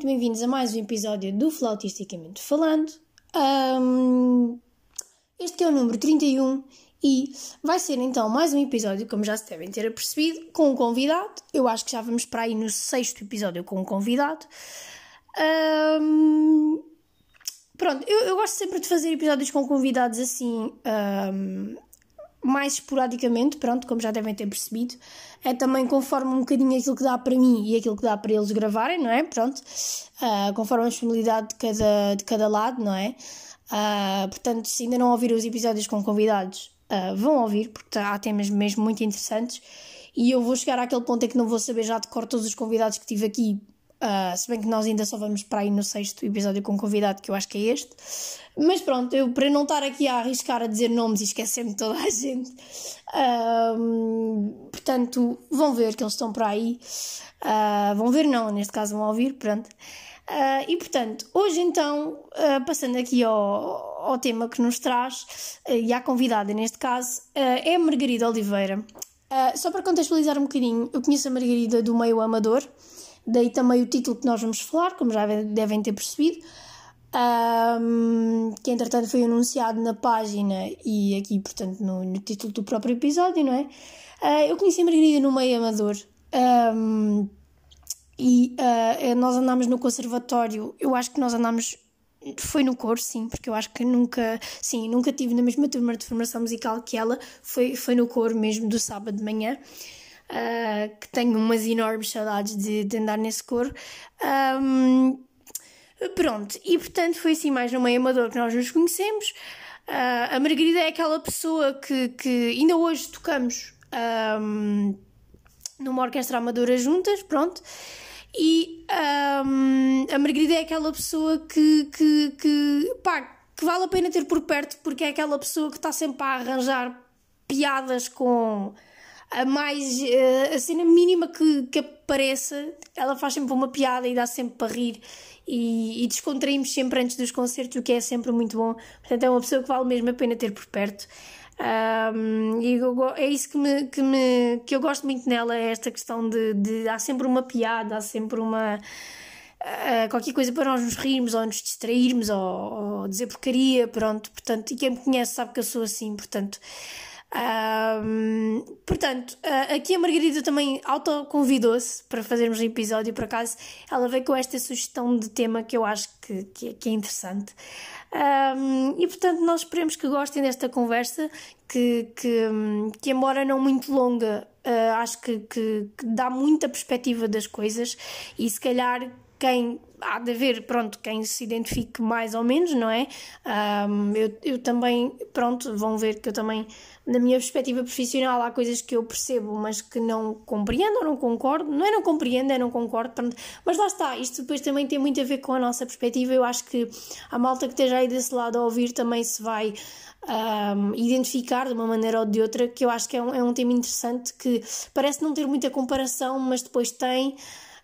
muito bem-vindos a mais um episódio do Flautisticamente Falando. Um, este é o número 31 e vai ser então mais um episódio, como já se devem ter apercebido, com um convidado. Eu acho que já vamos para aí no sexto episódio com um convidado. Um, pronto, eu, eu, gosto sempre de fazer episódios com convidados assim, um, mais esporadicamente, pronto, como já devem ter percebido. É também conforme um bocadinho aquilo que dá para mim e aquilo que dá para eles gravarem, não é? Pronto, uh, conforme a disponibilidade de cada, de cada lado, não é? Uh, portanto, se ainda não ouviram os episódios com convidados, uh, vão ouvir, porque há temas mesmo muito interessantes. E eu vou chegar àquele ponto em que não vou saber já de cor todos os convidados que tive aqui, uh, se bem que nós ainda só vamos para aí no sexto episódio com convidado, que eu acho que é este. Mas pronto, eu para não estar aqui a arriscar a dizer nomes e esquecer-me toda a gente, uh, portanto, vão ver que eles estão por aí. vão ver, não, neste caso vão ouvir, pronto. Uh, e portanto, hoje então, uh, passando aqui ao, ao, tema que nos traz, uh, e à convidada neste caso, é Margarida Oliveira. só para contextualizar um bocadinho, eu conheço a Margarida do meio amador, daí também o título que nós vamos falar, como já devem ter percebido, um, que entretanto foi anunciado na página e aqui, portanto, no, no título do próprio episódio, não é? eu conheci a Margarida no meio amador. Um, e uh, nós andámos no conservatório, eu acho que nós andámos foi no coro, sim, porque eu acho que nunca, sim, nunca tive na mesma turma de formação musical que ela, foi, foi no coro mesmo do sábado de manhã, uh, que tenho umas enormes saudades de, de andar nesse coro. Um, pronto, e portanto foi assim mais no meio amador que nós nos conhecemos. Uh, a Margarida é aquela pessoa que, que ainda hoje tocamos um, numa orquestra amadora juntas, pronto. E um, a Margarida é aquela pessoa que, que, que, pá, que vale a pena ter por perto porque é aquela pessoa que está sempre a arranjar piadas com a mais eh, a cena mínima que, que apareça, ela faz sempre uma piada e dá sempre para rir e, e descontraímos sempre antes dos concertos, o que é sempre muito bom. Portanto, é uma pessoa que vale mesmo a pena ter por perto. Um, e eu, é isso que, me, que, me, que eu gosto muito nela, é esta questão de, de há sempre uma piada, há sempre uma uh, qualquer coisa para nós nos rirmos ou nos distrairmos ou, ou, dizer porcaria, pronto, portanto, e quem me conhece sabe que eu sou assim, portanto. Um, portanto, aqui a Margarida também autoconvidou-se para fazermos um episódio, por acaso ela veio com esta sugestão de tema que eu acho que, que, é, que é interessante. Um, e portanto, nós esperemos que gostem desta conversa, que, que, que embora não muito longa, uh, acho que, que, que dá muita perspectiva das coisas e se calhar quem há de haver, pronto, quem se identifique mais ou menos, não é? Um, eu, eu também, pronto, vão ver que eu também, na minha perspectiva profissional, há coisas que eu percebo, mas que não compreendo ou não concordo. Não é não compreendo, é não concordo, pronto. Mas lá está, isto depois também tem muito a ver com a nossa perspectiva. Eu acho que a malta que esteja aí desse lado a ouvir também se vai. Um, identificar de uma maneira ou de outra, que eu acho que é um, é um tema interessante que parece não ter muita comparação, mas depois tem.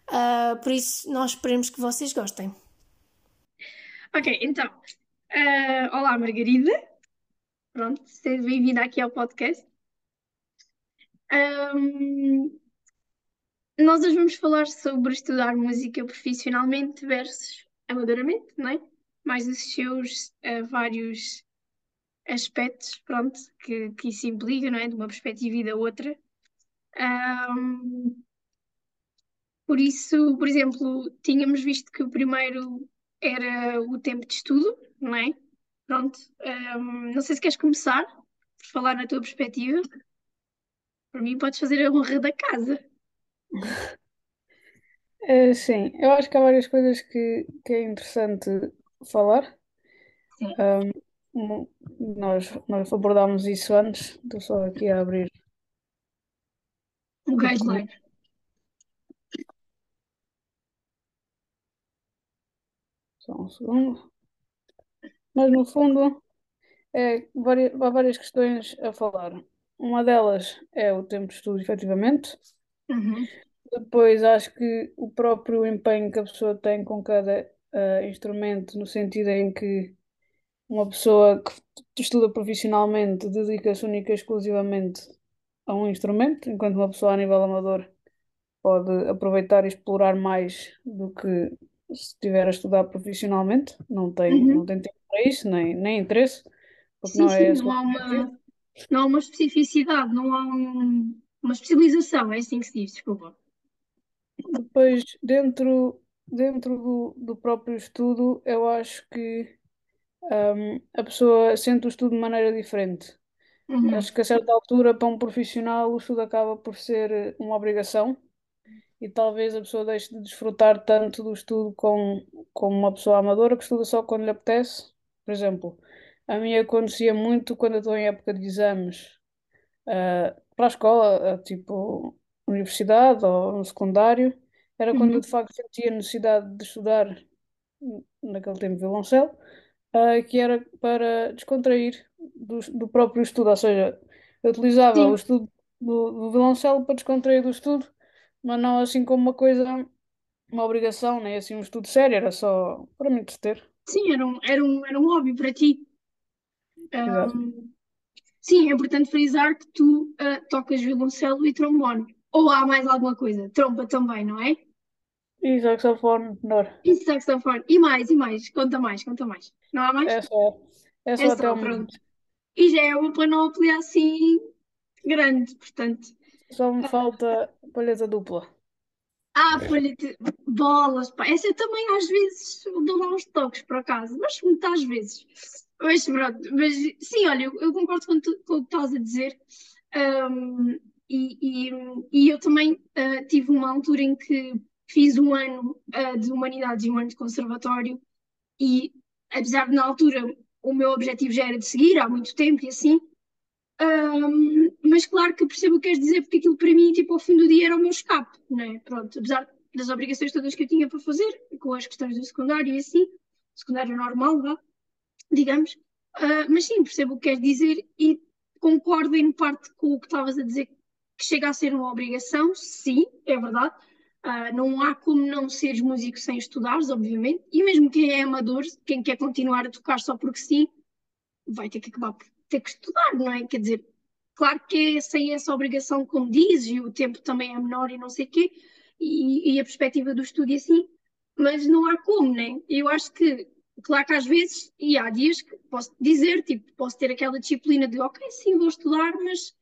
Uh, por isso, nós esperemos que vocês gostem. Ok, então. Uh, olá, Margarida. Pronto, seja bem-vinda aqui ao podcast. Um, nós hoje vamos falar sobre estudar música profissionalmente versus amadoramente, não é? Mais os seus uh, vários aspectos, pronto, que, que isso implica, não é? De uma perspectiva e da outra. Um, por isso, por exemplo, tínhamos visto que o primeiro era o tempo de estudo, não é? Pronto. Um, não sei se queres começar por falar na tua perspectiva. Para mim, podes fazer a honra da casa. É, sim, eu acho que há várias coisas que, que é interessante falar. Sim. Um, nós, nós abordámos isso antes, estou só aqui a abrir. O guideline. Só um segundo. Mas no fundo, é, há várias questões a falar. Uma delas é o tempo de estudo, efetivamente. Uhum. Depois acho que o próprio empenho que a pessoa tem com cada uh, instrumento, no sentido em que uma pessoa que estuda profissionalmente dedica-se única e exclusivamente a um instrumento, enquanto uma pessoa a nível amador pode aproveitar e explorar mais do que se estiver a estudar profissionalmente, não tem, Uhum. não tem tempo para isso, nem, nem interesse, porque Sim, não sim, é a não há uma, não há uma especificidade, não há um- uma especialização, é assim que se diz, desculpa. Depois, dentro, dentro do, do próprio estudo, eu acho que hum, a pessoa sente o estudo de maneira diferente. Uhum. Acho que a certa altura, para um profissional, o estudo acaba por ser uma obrigação e talvez a pessoa deixe de desfrutar tanto do estudo como, como uma pessoa amadora que estuda só quando lhe apetece. Por exemplo, a mim acontecia muito quando eu estou em época de exames ah, para a escola, ah, tipo universidade ou no secundário, era quando eu Uhum. de facto sentia necessidade de estudar, naquele tempo, violoncelo, ah, que era para descontrair do, do próprio estudo, ou seja, eu utilizava o Sim, estudo do, do violoncelo para descontrair do estudo, mas não assim como uma coisa, uma obrigação, nem assim um estudo sério, era só para me entreter. sim, era um, era um, era um hobby para ti. Ahm, sim, é importante frisar que tu ah, tocas violoncelo e trombone. Ou há mais alguma coisa? Trompa também, não é? E saxofone, menor. E saxofone. E mais, e mais. Conta mais, conta mais. Não há mais? É só, é É só até só, o pronto. E já é uma panóplia assim grande, portanto. Só me falta palheta dupla. Ah, palheta, bolas, pá. Essa eu também às vezes dou lá uns toques, por acaso, mas muitas vezes. Mas pronto, mas sim, olha, eu, eu concordo com, tu, com o que estás a dizer. Ahm, e, e, e eu também ah, tive uma altura em que fiz um ano ah, de humanidades e um ano de conservatório, e apesar de na altura o meu objetivo já era de seguir há muito tempo e assim, ahm, mas claro que percebo o que queres dizer, porque aquilo para mim, tipo, ao fim do dia era o meu escape, né? Pronto, apesar das obrigações todas que eu tinha para fazer, com as questões do secundário e assim, secundário normal, vá, digamos. Ah, mas sim, percebo o que queres dizer e concordo em parte com o que estavas a dizer, que chega a ser uma obrigação, sim, é verdade. Ah, não há como não seres músico sem estudares, obviamente, e mesmo quem é amador, quem quer continuar a tocar só porque sim, vai ter que acabar por ter que estudar, não é? Quer dizer, claro que é sem essa obrigação, como dizes, e o tempo também é menor e não sei o quê, e, e a perspectiva do estudo e assim, mas não há como, né? Eu acho que, claro que às vezes, e há dias que posso dizer, tipo, posso ter aquela disciplina de, ok, sim, vou estudar, mas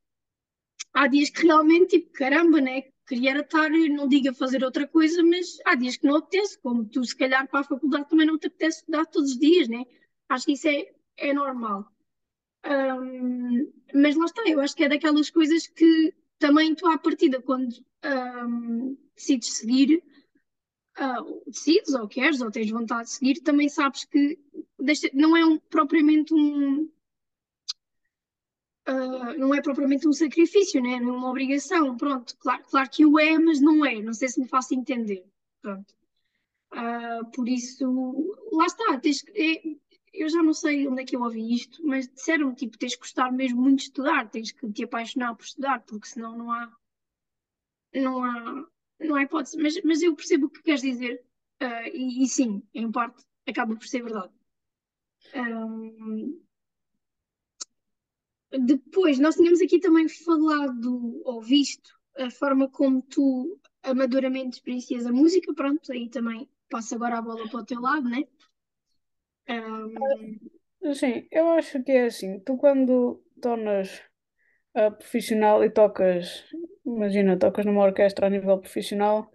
há dias que realmente, tipo, caramba, né? Queria estar, não digo a fazer outra coisa, mas há dias que não apetece, como tu, se calhar, para a faculdade também não te apetece estudar todos os dias, né? Acho que isso é, é normal. Mas lá está, eu acho que é daquelas coisas que também tu, à partida, quando ahm, decides seguir, ah, decides ou queres ou tens vontade de seguir, também sabes que deixa- não é um- propriamente um. ah, não é propriamente um sacrifício, né? Não é uma obrigação. Pronto, claro, claro que o é, mas não é. Não sei se me faço entender. Pronto. Ah, por isso, lá está, tens é- eu já não sei onde é que eu ouvi isto, mas disseram tipo, tens que gostar mesmo muito de estudar, tens que te apaixonar por estudar, porque senão não há, não há, não há hipótese. Mas, mas eu percebo o que queres dizer, ah, e, e sim, em parte, acaba por ser verdade. Ahm, depois, nós tínhamos aqui também falado, ou visto, a forma como tu amadoramente experiencias a música, pronto, aí também passo agora a bola para o teu lado, né? Sim, eu acho que é assim, tu quando tornas ah, profissional e tocas, imagina, tocas numa orquestra a nível profissional,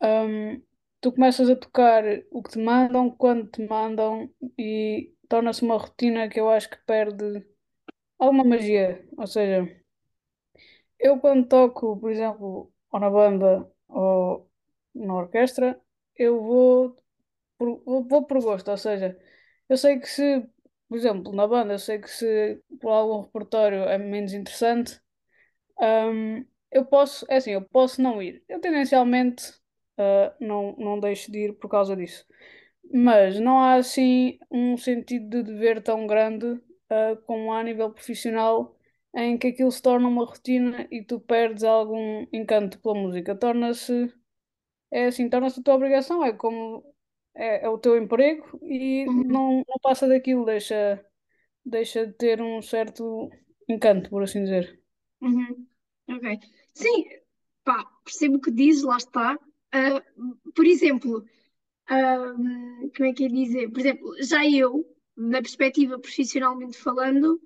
ahm, tu começas a tocar o que te mandam, quando te mandam e torna-se uma rotina que eu acho que perde alguma magia. Ou seja, eu quando toco, por exemplo, ou na banda ou na orquestra, eu vou por, vou, por gosto, ou seja, eu sei que se, por exemplo, na banda, eu sei que se por algum repertório é menos interessante, hum, eu posso, é assim, eu posso não ir. Eu tendencialmente ah, não, não deixo de ir por causa disso. Mas não há assim um sentido de dever tão grande ah, como há a nível profissional, em que aquilo se torna uma rotina e tu perdes algum encanto pela música. Torna-se é assim, torna-se a tua obrigação, é como é, é o teu emprego e uhum. não, não passa daquilo, deixa, deixa de ter um certo encanto, por assim dizer. Uhum. Ok. Sim, pá, percebo o que dizes, lá está. Ah, por exemplo, Ahm, como é que é dizer? Por exemplo, já eu, na perspectiva profissionalmente falando,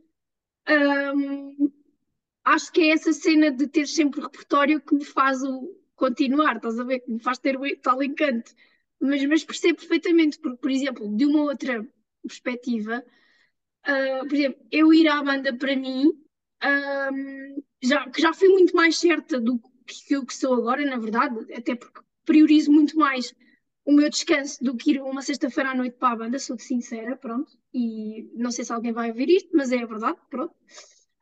acho que é essa cena de ter sempre repertório que me faz o continuar, estás a ver? Que me faz ter o tal encanto. Mas, mas percebo perfeitamente, porque, por exemplo, de uma outra perspectiva, ah, por exemplo, eu ir à banda para mim, já, que já fui muito mais certa do que eu que sou agora, na verdade, até porque priorizo muito mais o meu descanso do que ir uma sexta-feira à noite para a banda, sou-te sincera, pronto. E não sei se alguém vai ouvir isto, mas é a verdade, pronto.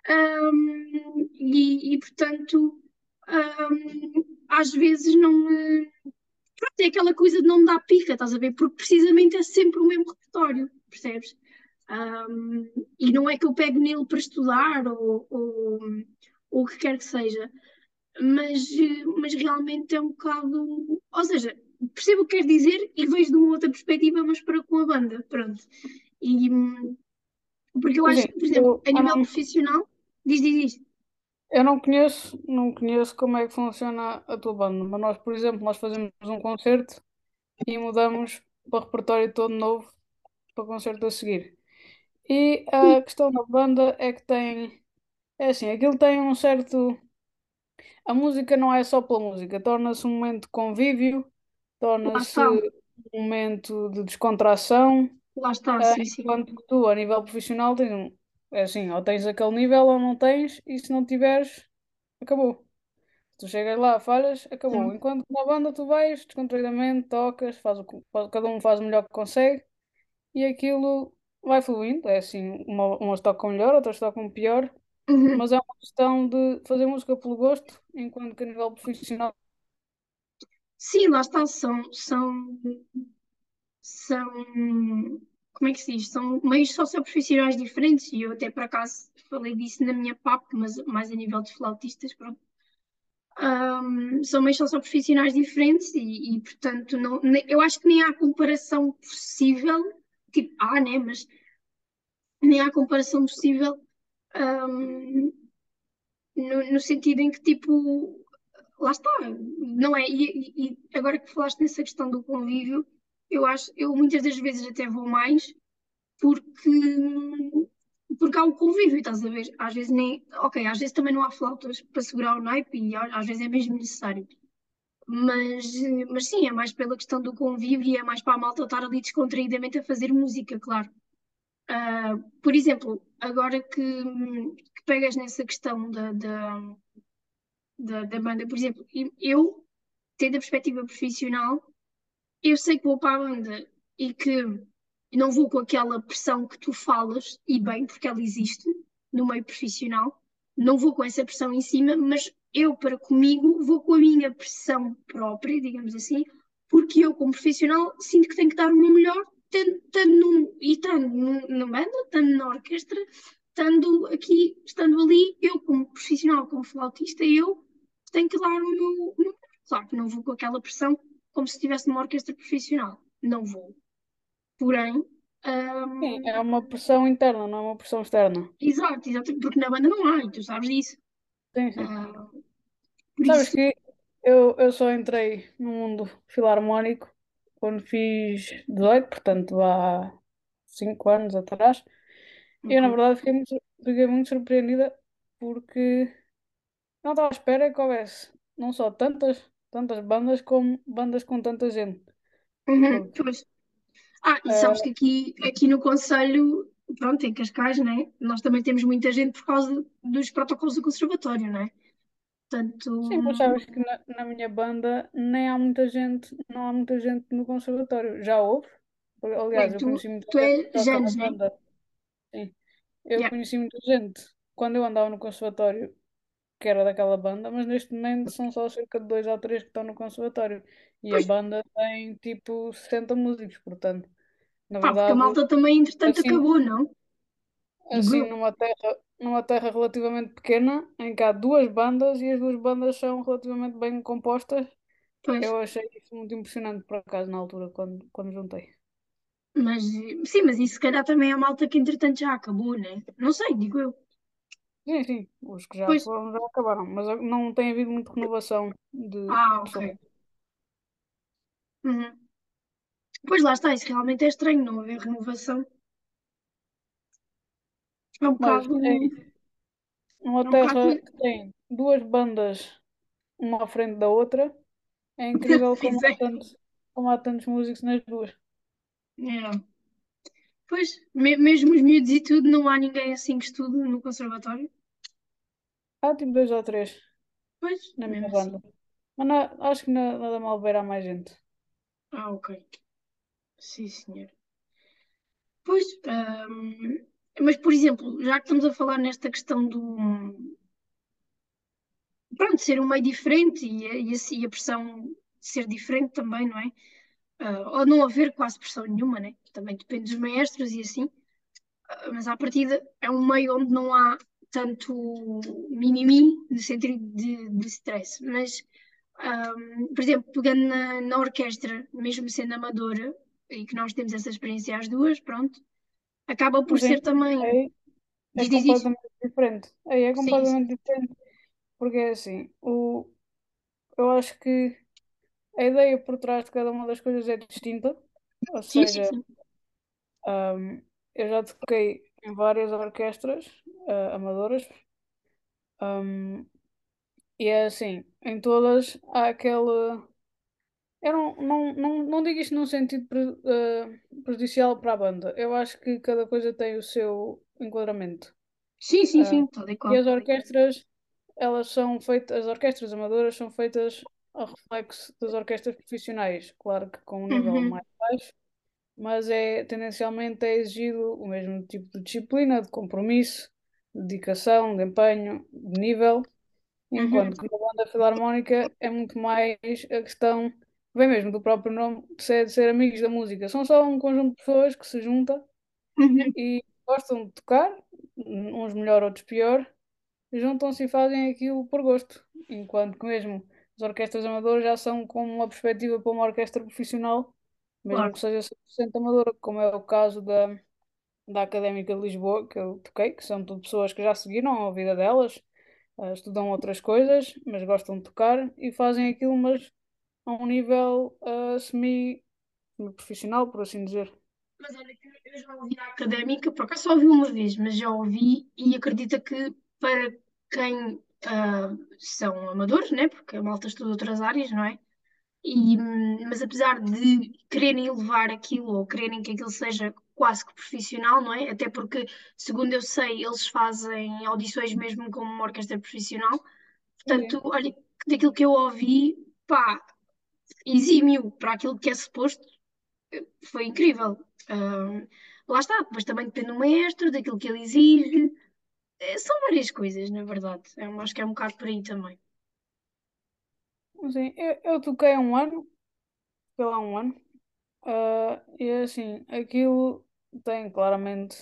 Ahm, e, e, portanto, ahm, às vezes não me. Pronto, é aquela coisa de não me dar pica, estás a ver? Porque precisamente é sempre o mesmo repertório, percebes? Ahm, e não é que eu pego nele para estudar ou, ou, ou o que quer que seja, mas, mas realmente é um bocado. Ou seja, percebo o que quer dizer e vejo de uma outra perspectiva, mas para com a banda, pronto. E, porque eu acho que, por exemplo, a nível profissional, diz, diz, diz. Eu não conheço, não conheço como é que funciona a tua banda, mas nós, por exemplo, nós fazemos um concerto e mudamos para o repertório todo novo para o concerto a seguir. E a questão da banda é que tem, é assim, aquilo tem um certo, a música não é só pela música, torna-se um momento de convívio, Lá torna-se está, um momento de descontração, lá está, ah, sim, sim. enquanto que tu, a nível profissional, tens um, é assim, ou tens aquele nível ou não tens, e se não tiveres, acabou. Tu chegas lá, falhas, acabou. Sim. Enquanto na banda tu vais descontraídamente, tocas, faz o, faz- cada um faz o melhor que consegue e aquilo vai fluindo. É assim, uma, umas tocam melhor, outras tocam pior, Uhum. mas é uma questão de fazer música pelo gosto, enquanto que a nível profissional. Sim, lá está, são, são, são, como é que se diz? São meios socioprofissionais diferentes e eu até por acaso falei disso na minha PAP, mas mais a nível de flautistas, pronto. Ahm, são meios socioprofissionais diferentes e, e, portanto, não, ne- eu acho que nem há comparação possível, tipo, há, né, mas nem há comparação possível, ahm, no, no sentido em que, tipo, lá está, não é? E- e agora que falaste nessa questão do convívio, eu acho, eu muitas das vezes até vou mais porque, porque há o convívio, estás a ver? Às vezes nem, ok, às vezes também não há flautas para segurar o naipe e às vezes é mesmo necessário. Mas, mas sim, é mais pela questão do convívio e é mais para a malta estar ali descontraídamente a fazer música, claro. Ah, por exemplo, agora que, que pegas nessa questão da, da, da, da banda, por exemplo, eu, tendo a perspectiva profissional, eu sei que vou para a banda e que não vou com aquela pressão que tu falas, e bem, porque ela existe no meio profissional, não vou com essa pressão em cima, mas eu, para comigo, vou com a minha pressão própria, digamos assim, porque eu, como profissional, sinto que tenho que dar o meu melhor, estando num, e estando na banda, estando na orquestra, estando aqui, estando ali, eu, como profissional, como flautista, eu tenho que dar o meu, o meu melhor. Claro que não vou com aquela pressão como se estivesse numa orquestra profissional. Não vou. Porém, Sim, hum, é uma pressão interna, não é uma pressão externa. exato, exato, porque na banda não há, e tu sabes disso. Sim, sim. Por Sabes isso, que eu, eu só entrei no mundo filarmónico quando fiz 18, portanto há 5 anos atrás. Eu, na verdade, fiquei muito, fiquei muito surpreendida porque não estava à espera que houvesse não só tantas, tantas bandas, como bandas com tanta gente. Uhum, pois. Ah, e sabes eh, que aqui, aqui no Conselho, pronto, em Cascais, né? Nós também temos muita gente por causa dos protocolos do conservatório, né? Portanto, sim, mas sabes que na, na minha banda nem há muita gente, não há muita gente no conservatório. Já houve. bem, Aliás, eu tu, conheci muita tu gente és toca na Janes, né? Sim. Eu Yeah. conheci muita gente quando eu andava no conservatório que era daquela banda, mas neste momento são só cerca de dois ou três que estão no conservatório. E a Pois, banda tem tipo 60 músicos, portanto, na pá, porque a verdade, malta também, entretanto, assim, acabou, não? Assim numa terra, numa terra relativamente pequena, em que há duas bandas e as duas bandas são relativamente bem compostas, Pois. eu achei isso muito impressionante por acaso na altura quando, quando juntei. Mas, sim, mas isso se calhar também é a malta que entretanto já acabou, né? Não sei, digo eu. Sim, sim, os que já Pois, foram já acabaram, mas não tem havido muita renovação de ah, ok. pessoas. Uhum. Pois lá está, isso realmente é estranho, não haver renovação. É um Mas bocado. em uma É um bocado. terra que tem duas bandas, uma à frente da outra, é incrível como há é. tantos, como há tantos músicos nas duas. É. Pois, me- mesmo os miúdos e tudo, não há ninguém assim que estude no conservatório. Há tipo dois ou três Pois, na minha mesmo assim. banda. Mas na- acho que na, nada mal ver há mais gente. Ah, ok. Sim, senhor. Pois, ahm, mas por exemplo, já que estamos a falar nesta questão do, pronto, ser um meio diferente e a, e a, e a pressão de ser diferente também, não é? Ah, ou não haver quase pressão nenhuma, né? Também depende dos maestros e assim. Ah, mas à partida é um meio onde não há tanto mimimi no sentido de, de stress. Mas, ahm, por exemplo, pegando na, na orquestra, mesmo sendo amadora, e que nós temos essa experiência às duas, pronto, acaba por Sim, ser também. aí é Diz, diz, diz. completamente diferente. Aí é Sim, sim. completamente diferente. Porque é assim, o, eu acho que a ideia por trás de cada uma das coisas é distinta. Ou Sim, sim, seja, sim. ahm, eu já toquei em várias orquestras ah, amadoras. ahm, e é assim, em todas há aquele. Eu não, não, não, não digo isto num sentido pre- ah, prejudicial para a banda. Eu acho que cada coisa tem o seu enquadramento. Sim, sim, Ah, sim, tal e as orquestras, elas são feitas, as orquestras amadoras são feitas ao reflexo das orquestras profissionais, claro que com um nível Uhum, mais baixo, mas é tendencialmente é exigido o mesmo tipo de disciplina, de compromisso, de dedicação, de empenho, de nível, uhum, enquanto que uma banda filarmónica é muito mais a questão, vem mesmo do próprio nome, de ser, de ser amigos da música. São só um conjunto de pessoas que se junta uhum. e gostam de tocar, uns melhor, outros pior, juntam-se e fazem aquilo por gosto. Enquanto que mesmo as orquestras amadoras já são com uma perspectiva para uma orquestra profissional, mesmo Claro. que seja 100% amadora, como é o caso da, da Académica de Lisboa, que eu toquei, que são tudo pessoas que já seguiram a vida delas, eh, estudam outras coisas, mas gostam de tocar e fazem aquilo, mas a um nível eh, semi, semi-profissional, por assim dizer. Mas olha, que eu já ouvi a académica, por acaso só ouvi uma vez, mas já ouvi e acredita que para quem ah, são amadores, né? Porque a malta estuda outras áreas, não é? E, hum, mas apesar de quererem elevar aquilo ou quererem que aquilo seja quase que profissional, não é? Até porque, segundo eu sei, eles fazem audições mesmo como uma orquestra profissional. Portanto, olha, daquilo que eu ouvi, pá, exímio para aquilo que é suposto, foi incrível. Ahm, lá está, depois também depende do maestro, daquilo que ele exige. Eh, São várias coisas, na verdade. Eu acho que é um bocado por aí também. Sim, eu, eu toquei há um ano, fiquei lá um ano, ah, e assim, aquilo tem claramente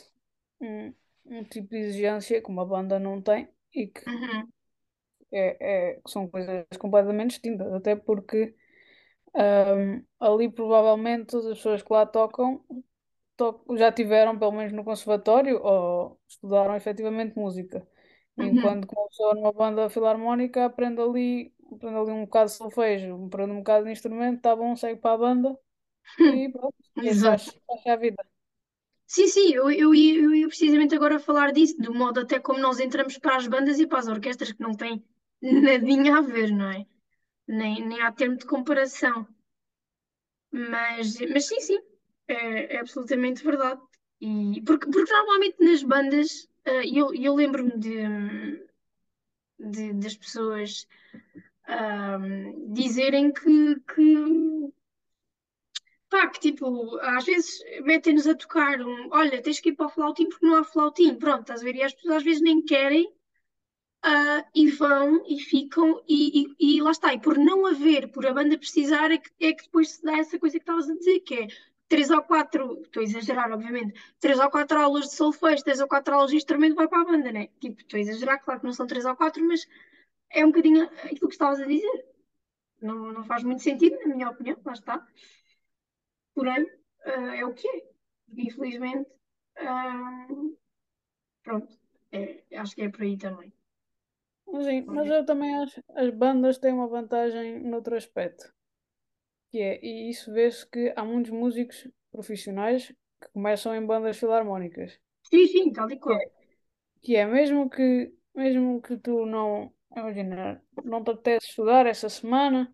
um, um tipo de exigência que uma banda não tem e que Uhum, é, é- são coisas completamente distintas, até porque ahm, ali provavelmente todas as pessoas que lá tocam to- já tiveram pelo menos no conservatório ou estudaram efetivamente música. uhum. Enquanto que uma pessoa numa banda filarmónica aprende ali, aprende ali um bocado de solfejo, aprende um bocado de instrumento, tá bom, segue para a banda e pronto, e aí Exato. faz, faz a vida. Sim, sim, eu, eu, ia, eu ia precisamente agora falar disso, do modo até como nós entramos para as bandas e para as orquestras, que não tem nadinha a ver, não é? Nem, nem há termo de comparação. Mas, mas sim, sim, é, é absolutamente verdade. E, porque, porque normalmente nas bandas, eh, eu, eu lembro-me de, de- das pessoas ahm, dizerem que, que, pá, que tipo, às vezes metem-nos a tocar um, olha, tens que ir para o flautim porque não há flautim. Pronto, estás a ver? E as pessoas às vezes nem querem ah, e vão e ficam e, e, e lá está. E por não haver, por a banda precisar, é que, é que depois se dá essa coisa que estavas a dizer, que é três ou quatro, estou a exagerar, obviamente, três ou quatro aulas de solfejo, três ou quatro aulas de instrumento vai para a banda, né? Tipo, estou a exagerar, claro que não são três ou quatro, mas é um bocadinho aquilo que estavas a dizer. Não, não faz muito sentido, na minha opinião, lá está. Porém, ah, é o que é. Infelizmente, ah, pronto, é, acho que é por aí também. Sim, mas eu também acho que as bandas têm uma vantagem noutro aspecto, que é, e isso vê-se que há muitos músicos profissionais que começam em bandas filarmónicas. Sim, sim, tal e qual. Que é, mesmo que, mesmo que tu não, imagina, não te apetece estudar essa semana,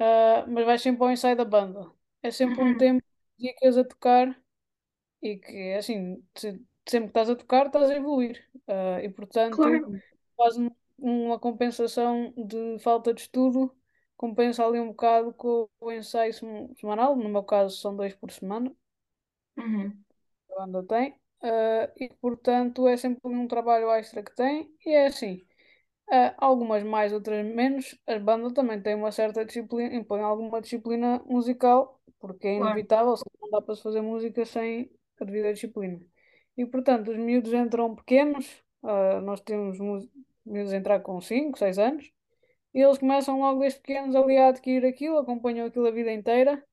ah, mas vais sempre ao ensaio da banda. É sempre um Uhum, tempo que dedicas a tocar e que, assim, se- sempre que estás a tocar, estás a evoluir. Ah, e, portanto, claro. faz um- uma compensação de falta de estudo, compensa ali um bocado com o ensaio sem- semanal. No meu caso, são dois por semana, Uhum, a banda tem. Ah, e, portanto, é sempre um trabalho extra que tem. E é assim. Ah, algumas mais, outras menos. A banda também tem uma certa disciplina, impõe alguma disciplina musical, porque é claro. inevitável, não dá para se fazer música sem a devida disciplina. E portanto, os miúdos entram pequenos, ah, nós temos miúdos a entrar com 5 6 anos, e eles começam logo desde pequenos ali a adquirir aquilo, acompanham aquilo a vida inteira,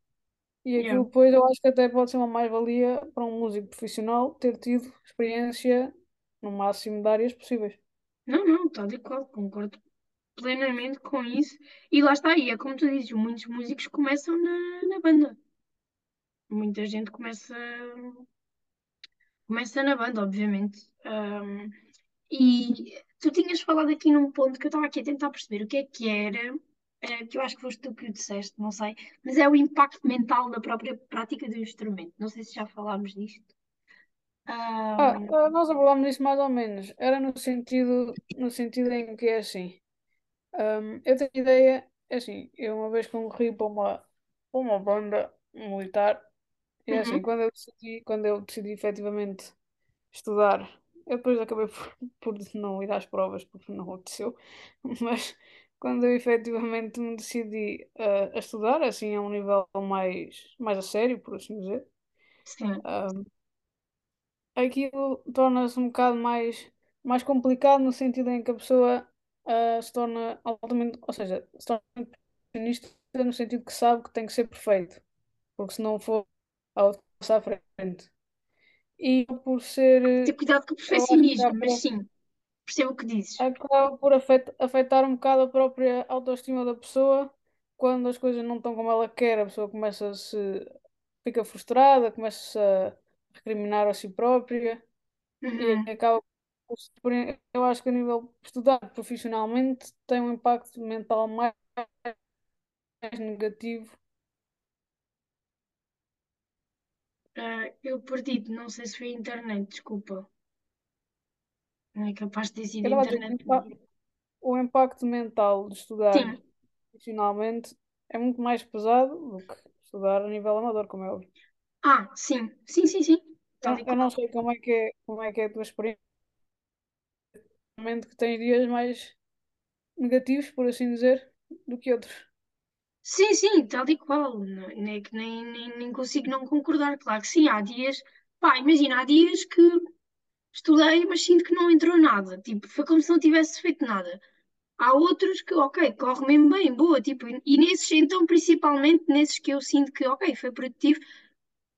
e Yeah. aquilo depois eu acho que até pode ser uma mais-valia para um músico profissional ter tido experiência no máximo de áreas possíveis. Não, não, tal e qual, concordo plenamente com isso. E lá está, e é como tu dizes, muitos músicos começam na, na banda. Muita gente começa, começa na banda, obviamente. Ahm, e tu tinhas falado aqui num ponto que eu estava aqui a tentar perceber o que é que era, eh, que eu acho que foste tu que o disseste, não sei, mas é o impacto mental da própria prática do instrumento. Não sei se já falámos disto. Ahm, ah, nós abordámos isso mais ou menos. Era no sentido, no sentido em que é assim. Ahm, eu tenho ideia, é assim, eu uma vez concorri para uma, para uma banda militar e é assim, uhum, quando eu decidi, quando eu decidi efetivamente estudar, eu depois acabei por, por não ir às provas porque não aconteceu, mas quando eu efetivamente me decidi ah, a estudar, assim, a um nível mais, mais a sério, por assim dizer, sim. aquilo torna-se um bocado mais, mais complicado no sentido em que a pessoa ah, se torna altamente, ou seja, se torna perfeccionista no sentido que sabe que tem que ser perfeito, porque se não for, a outra passa à frente. E por ser, Ter eh, cuidado com o perfeccionismo, mas por, sim, percebo o que dizes. acaba por afet- afetar um bocado a própria autoestima da pessoa. Quando as coisas não estão como ela quer, a pessoa começa a se, fica frustrada, começa a recriminar a si própria. e Uhum. acaba por eu acho que a nível de estudar profissionalmente tem um impacto mental mais negativo. Ah, eu perdi, não sei se foi a internet, desculpa. Não é capaz de ter sido a o internet. impa- o impacto mental de estudar Sim. profissionalmente é muito mais pesado do que estudar a nível amador, como é óbvio. Ah, sim, sim, sim, sim. Tal Eu, e eu não qual. sei como é que é, como é que é a tua experiência, realmente que tens dias mais negativos, por assim dizer, do que outros. Sim, sim, tal e qual. Nem, nem, nem consigo não concordar. Claro que sim, há dias. Pá, imagina, há dias que estudei, mas sinto que não entrou nada. Tipo, foi como se não tivesse feito nada. Há outros que, ok, corre mesmo bem, boa. Tipo, e e nesses, então, principalmente nesses que eu sinto que, ok, foi produtivo,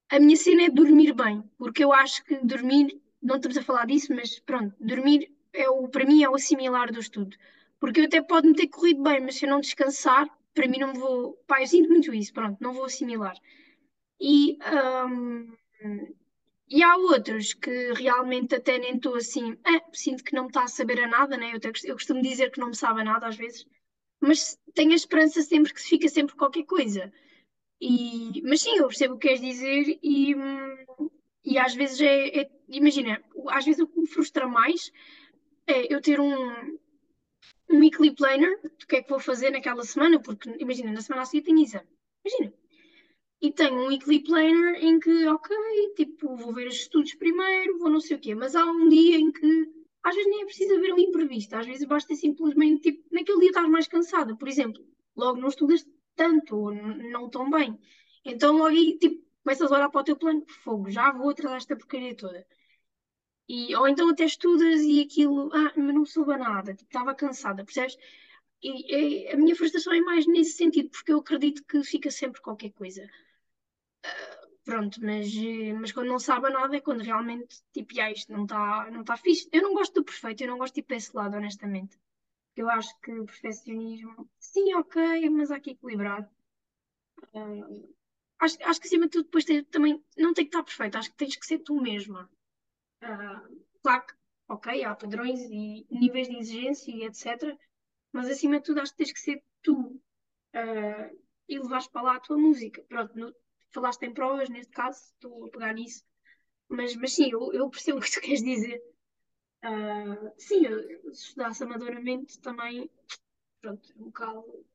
a minha cena é dormir bem. Porque eu acho que dormir, não estamos a falar disso, mas pronto, dormir é o, para mim é o assimilar do estudo. Porque eu até pode-me ter corrido bem, mas se eu não descansar, para mim não vou. Pá, eu sinto muito isso, pronto, não vou assimilar. E, hum, e há outros que realmente até nem estou assim, "Ah, sinto que não me está a saber a nada, né? Eu, eu costumo dizer que não me sabe a nada às vezes, mas tenho a esperança sempre que se fica sempre qualquer coisa. E, mas sim, eu percebo o que queres dizer e, e às vezes é, é- imagina, às vezes o que me frustra mais é eu ter um, um weekly planner do que é que vou fazer naquela semana, porque imagina, na semana a seguir tenho exame. Imagina. E tenho um weekly planner em que, ok, tipo, vou ver os estudos primeiro, vou não sei o quê, mas há um dia em que às vezes nem é preciso haver um imprevisto, às vezes basta simplesmente, tipo, naquele dia estás mais cansada, por exemplo, logo não estudas tanto ou não tão bem. Então logo aí, tipo, começas a olhar para o teu plano, fogo, já vou atrás desta porcaria toda. E, ou então até estudas e aquilo, ah, mas não soube nada, tipo, estava cansada, percebes? E, e a minha frustração é mais nesse sentido, porque eu acredito que fica sempre qualquer coisa. Pronto, mas, mas quando não sabe nada é quando realmente, tipo, ah, isto não está não tá fixe. Eu não gosto do perfeito, eu não gosto de ir para esse lado, honestamente. Eu acho que o perfeccionismo, sim, ok, mas há que equilibrar. Uh, acho, acho que acima de tudo depois tem, também não tem que estar perfeito, acho que tens que ser tu mesma. Uh, claro ok, há padrões e níveis de exigência e etc. Mas acima de tudo acho que tens que ser tu uh, e levares para lá a tua música. Pronto, no, falaste em provas, neste caso, estou a pegar nisso. Mas, mas sim, eu, eu percebo o que tu queres dizer. Uh, sim, eu, se estudasse amadoramente também, pronto, é um bocado.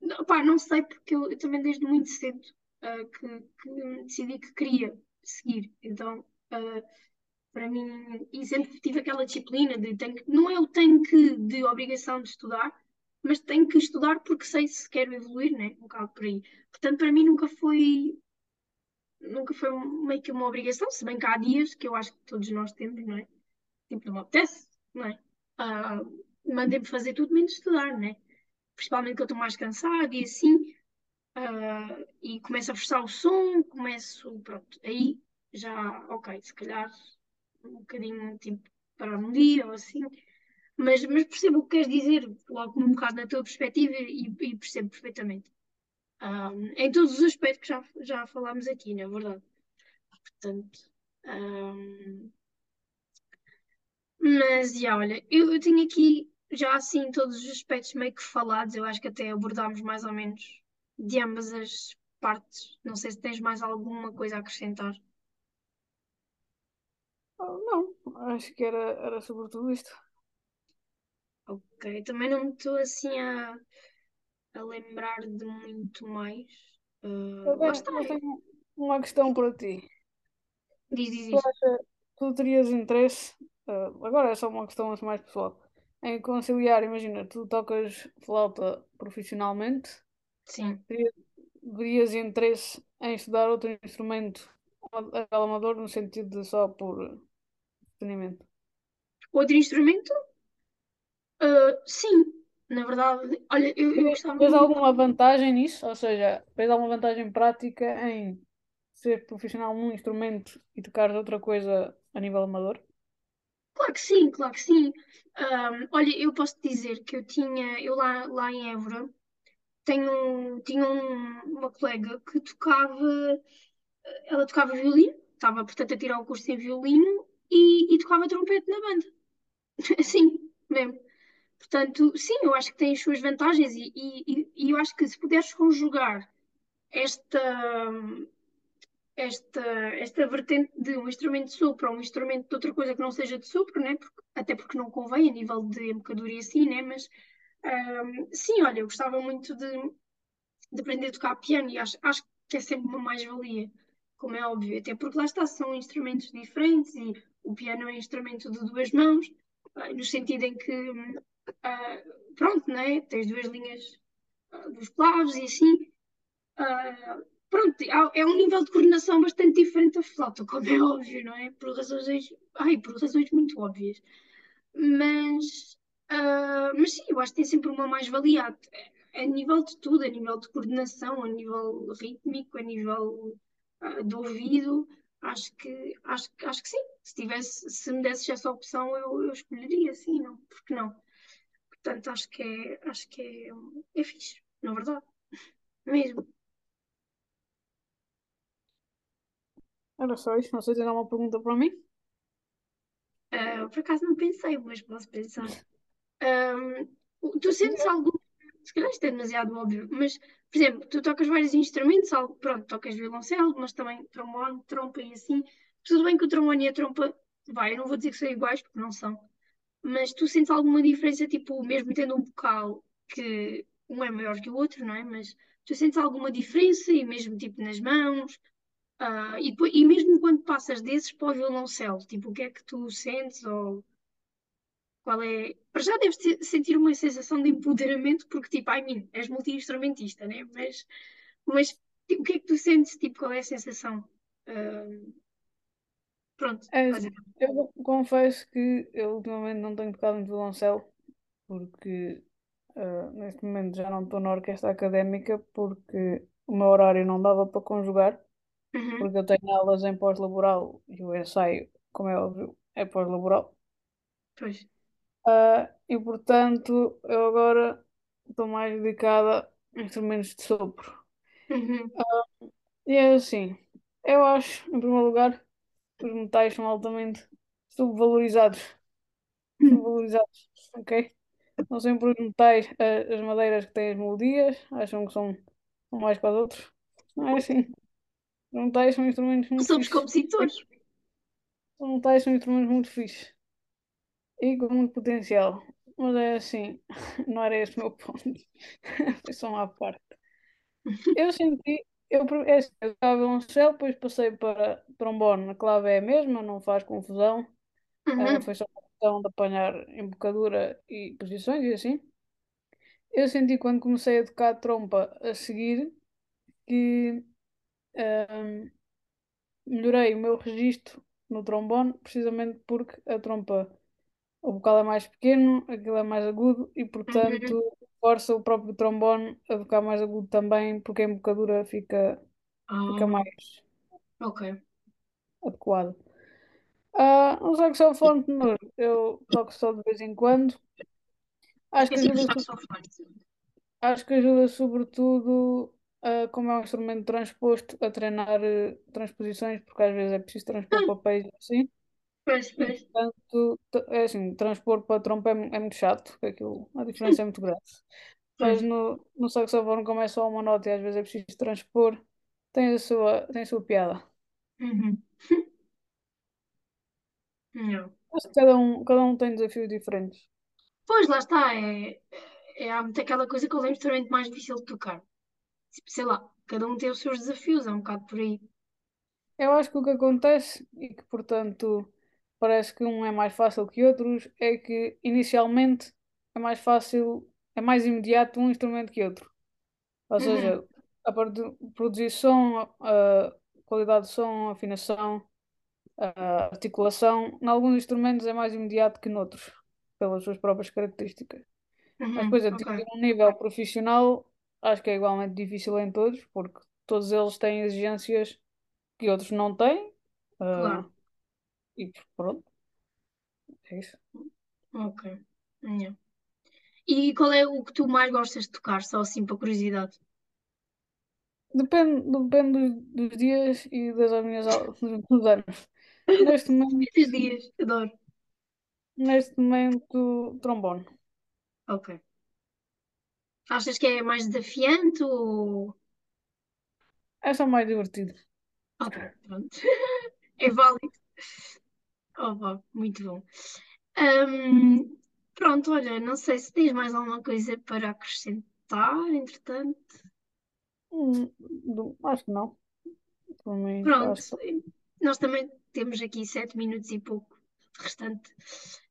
Não, pá, não sei, porque eu, eu também desde muito cedo uh, que, que, decidi que queria seguir. Então, uh, para mim, e sempre tive aquela disciplina de tenho, não é o tenho que de obrigação de estudar, mas tenho que estudar porque sei se quero evoluir, né? Um bocado por aí. Portanto, para mim nunca foi nunca foi meio que uma obrigação, se bem que há dias que eu acho que todos nós temos, não é? Tipo, não me apetece, não é? Uh, Mandei-me fazer tudo menos estudar, né? Principalmente que eu estou mais cansada e assim, uh, e começo a forçar o som, começo, pronto, aí já, ok, se calhar um bocadinho, tipo, parar um dia ou assim, mas, mas percebo o que queres dizer, logo um bocado na tua perspectiva e, e percebo perfeitamente. Um, em todos os aspectos que já, já falámos aqui, na é verdade. Portanto, um, mas, já, olha, eu, eu tenho aqui já assim todos os aspectos meio que falados, eu acho que até abordámos mais ou menos de ambas as partes. Não sei se tens mais alguma coisa a acrescentar. Não, acho que era, era sobre tudo isto. Ok, também não me estou assim a, a lembrar de muito mais. Uh, lá está. Eu tenho uma questão para ti. Diz, diz, Tu, diz. tu terias interesse, uh, agora é só uma questão assim mais pessoal, em conciliar, imagina, tu tocas flauta profissionalmente, Sim. terias, terias interesse em estudar outro instrumento amador no sentido de só por entretenimento? Outro instrumento? Uh, sim, na verdade. Olha, eu, eu gostava Vês muito. alguma vantagem nisso? Ou seja, vês alguma vantagem prática em ser profissional num instrumento e tocar outra coisa a nível amador? Claro que sim, claro que sim. Um, olha, eu posso dizer que eu tinha, eu lá, lá em Évora, tenho, tinha um- uma colega que tocava, ela tocava violino, estava, portanto, a tirar o curso em violino e, e tocava trompete na banda. Assim, mesmo. Portanto, sim, eu acho que tem as suas vantagens e, e, e eu acho que se puderes conjugar esta, esta, esta vertente de um instrumento de sopro a um instrumento de outra coisa que não seja de sopro, né? Porque, até porque não convém a nível de mercadoria assim, né? Mas um, sim, olha, eu gostava muito de, de aprender a tocar piano e acho, acho que é sempre uma mais-valia, como é óbvio, até porque lá está, são instrumentos diferentes e o piano é um instrumento de duas mãos, no sentido em que, uh, pronto, né? Tens duas linhas uh, dos clavos e assim. Uh, pronto, é um nível de coordenação bastante diferente da flauta, como é óbvio, não é? Por razões, ai, por razões muito óbvias. Mas, mas sim, eu acho que tem sempre uma mais-valia a, nível de tudo, a nível de coordenação, a nível rítmico, a nível de ouvido. Acho que, acho, acho que sim. Se, tivesse, se me desses essa opção, eu, eu escolheria, sim, não? Porque não? Portanto, acho que é, acho que é, é fixe, na verdade. Mesmo. Era só isso, não sei se tem alguma pergunta para mim. Uh, por acaso não pensei, mas posso pensar. Um, tu sentes algum. Se calhar isto é demasiado óbvio, mas, por exemplo, tu tocas vários instrumentos, pronto, tocas violoncelo, mas também trombone, trompa e assim. Tudo bem que o trombone e a trompa, vai, eu não vou dizer que são iguais, porque não são, mas tu sentes alguma diferença, tipo, mesmo tendo um vocal que um é maior que o outro, não é? Mas tu sentes alguma diferença, e mesmo tipo nas mãos, Uh, e, depois, e mesmo quando passas desses para o violoncelo, tipo, o que é que tu sentes ou qual é. Para já deves sentir uma sensação de empoderamento, porque, tipo, I mean, és multi-instrumentista, né? Mas, mas tipo, o que é que tu sentes? Tipo, qual é a sensação? Uh, pronto. É, eu confesso que eu ultimamente não tenho tocado no violoncelo, porque uh, neste momento já não estou na orquestra académica, porque o meu horário não dava para conjugar. Uhum. porque eu tenho aulas em pós-laboral e o ensaio, como é óbvio, é pós-laboral. Pois. Uh, e portanto, eu agora estou mais dedicada a instrumentos de sopro. Uhum. E é assim, eu acho, em primeiro lugar, os metais são altamente subvalorizados. Subvalorizados, ok? Não sempre os metais, a- as madeiras que têm as melodias, acham que são, são mais que os outros. Não é assim. Os metais são instrumentos muito Somos fixes. compositores. Os metais são instrumentos muito fixes e com muito potencial. Mas é assim, não era esse o meu ponto. Foi só uma parte. Eu senti, eu, é assim, eu tocava violoncelo, depois passei para trombone. A clave é a mesma, não faz confusão. Ah, Uhum. foi só uma questão de apanhar embocadura e posições e assim. Eu senti quando comecei a tocar trompa a seguir que melhorei o meu registro no trombone, precisamente porque a trompa, o vocal é mais pequeno, aquilo é mais agudo e, Uhum. portanto, força o próprio trombone a tocar mais agudo também, porque a embocadura fica, fica Ah, mais ok. adequada. Ah, no saxofone tenor, eu toco só de vez em quando. Acho que de ajuda, acho que ajuda sobretudo, ah, como é um instrumento transposto, a treinar eh, transposições, porque às vezes é preciso transpor papéis e assim. Pois, pois. portanto, é assim, transpor para trompa é, é muito chato, porque aquilo, a diferença é muito grande. Mas no, no saxofone, como é só uma nota e às vezes é preciso transpor, tem a sua, tem a sua piada. Uhum. Não. Acho que cada um, cada um tem desafios diferentes. Pois, lá está. É, é há muito aquela coisa que eu lembro instrumento mais difícil de tocar. Tipo, sei lá, cada um tem os seus desafios, é um bocado por aí. Eu acho que o que acontece, e que portanto parece que um é mais fácil que outros, é que inicialmente é mais fácil, é mais imediato um instrumento que outro. Ou Uhum. seja, a parte de produzir som, a qualidade de som, afinação, a articulação, em alguns instrumentos é mais imediato que noutros, pelas suas próprias características. Mas Uhum. depois Ok, atingir um nível profissional, acho que é igualmente difícil em todos, porque todos eles têm exigências que outros não têm. ah, claro. E pronto, é isso. Ok. Yeah. E qual é o que tu mais gostas de tocar? Só assim, para curiosidade. Depende, depende dos, dos dias e das minhas aulas, dos anos. Neste momento, dias, adoro. neste momento, trombone. Ok. Achas que é mais desafiante ou. É só mais divertido. Ok, pronto. É válido. Oh, vá, muito bom. Ahm, pronto, olha, não sei se tens mais alguma coisa para acrescentar, entretanto. Hum, acho que não. Pronto, que nós também temos aqui sete minutos e pouco restante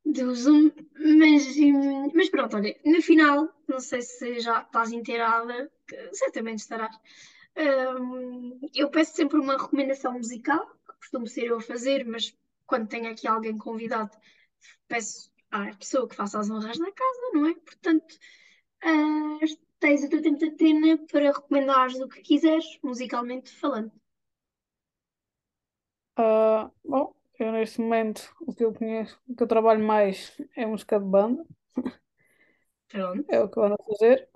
do Zoom, mas, hum, mas pronto, olha, no final, não sei se já estás inteirada, certamente estarás. hum, eu peço sempre uma recomendação musical, que costumo ser eu a fazer, mas quando tenho aqui alguém convidado, peço à pessoa que faça as honras na casa, não é? Portanto, ah, tens o teu tempo de antena para recomendares o que quiseres, musicalmente falando. Ah, bom, eu neste momento o que eu conheço, o que eu trabalho mais é música de banda, Pronto. é o que eu ando a fazer.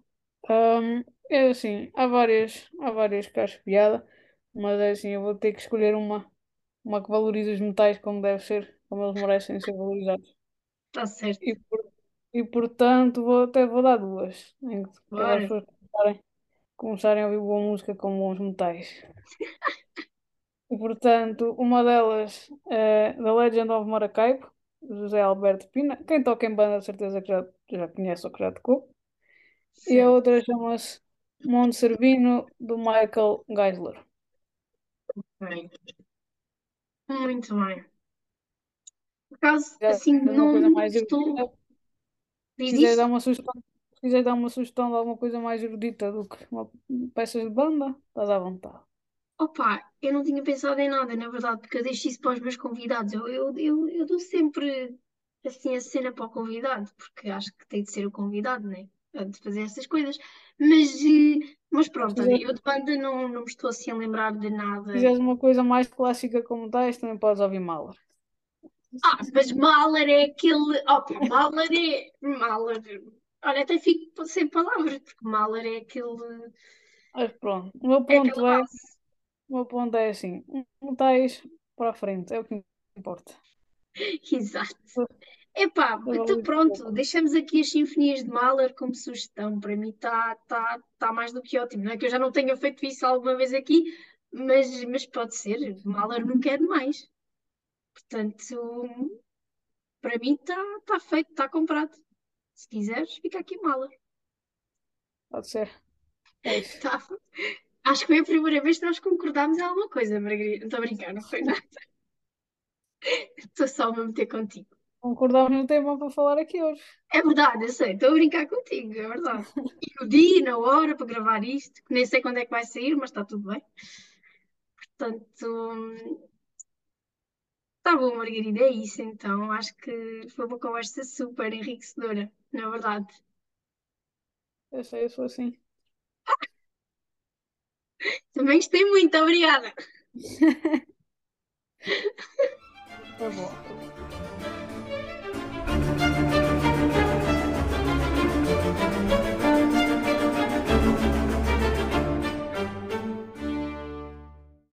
Ahm, é assim, há várias, há várias que acho piada, mas é assim, eu vou ter que escolher uma, uma que valorize os metais como deve ser, como eles merecem ser valorizados. Está certo. E, por- e portanto vou, até vou dar duas, em que é para as Bora. pessoas começarem, começarem a ouvir boa música com bons metais. E portanto, uma delas é The Legend of Maracaibo, José Alberto Pina. Quem toca em banda, de certeza que já, já conhece ou que já tocou. E a Certo. outra chama-se Monte Servino, do Michael Geisler. Bem. Muito bem. Por acaso, assim, quiseres uma coisa não mais estou. erudita, se Diz quiseres dar isso? uma sugestão, se quiseres dar uma sugestão de alguma coisa mais erudita do que uma, peças de banda, estás à vontade. Opa, eu não tinha pensado em nada, na verdade, porque eu deixo isso para os meus convidados. Eu, eu, eu, eu dou sempre assim a cena para o convidado, porque acho que tem de ser o convidado, né? A De fazer essas coisas. Mas, eh, mas Se pronto, olha, eu de banda não, não me estou assim a lembrar de se nada. quiseres uma coisa mais clássica como tais, também podes ouvir Mahler. Ah, mas Mahler é aquele. Opa, Mahler é. Mahler. Olha, até fico sem palavras, porque Mahler é aquele. Mas pronto, o meu É ponto é, base. o meu ponto é assim, não estás para a frente, é o que importa. Exato. Epá, Eu então pronto, deixamos aqui as sinfonias de Mahler como sugestão. Para mim está tá, tá mais do que ótimo. Não é que eu já não tenha feito isso alguma vez aqui, mas, mas pode ser. Mahler nunca é demais. Portanto, para mim está tá feito, está comprado. Se quiseres, fica aqui Mahler. Pode ser. É isso. Tá. Acho que foi a primeira vez que nós concordámos em alguma coisa, Margarida. Não estou a brincar, não foi nada. Estou só a me meter contigo. Concordámos no tema para falar aqui hoje. É verdade, eu sei, estou a brincar contigo, é verdade. E o dia, na hora para gravar isto, que nem sei quando é que vai sair, mas está tudo bem. Portanto, está bom, Margarida, é isso então. Acho que foi uma conversa super enriquecedora, na verdade. Eu sei, eu sou assim. Também gostei muito, obrigada. Tá bom.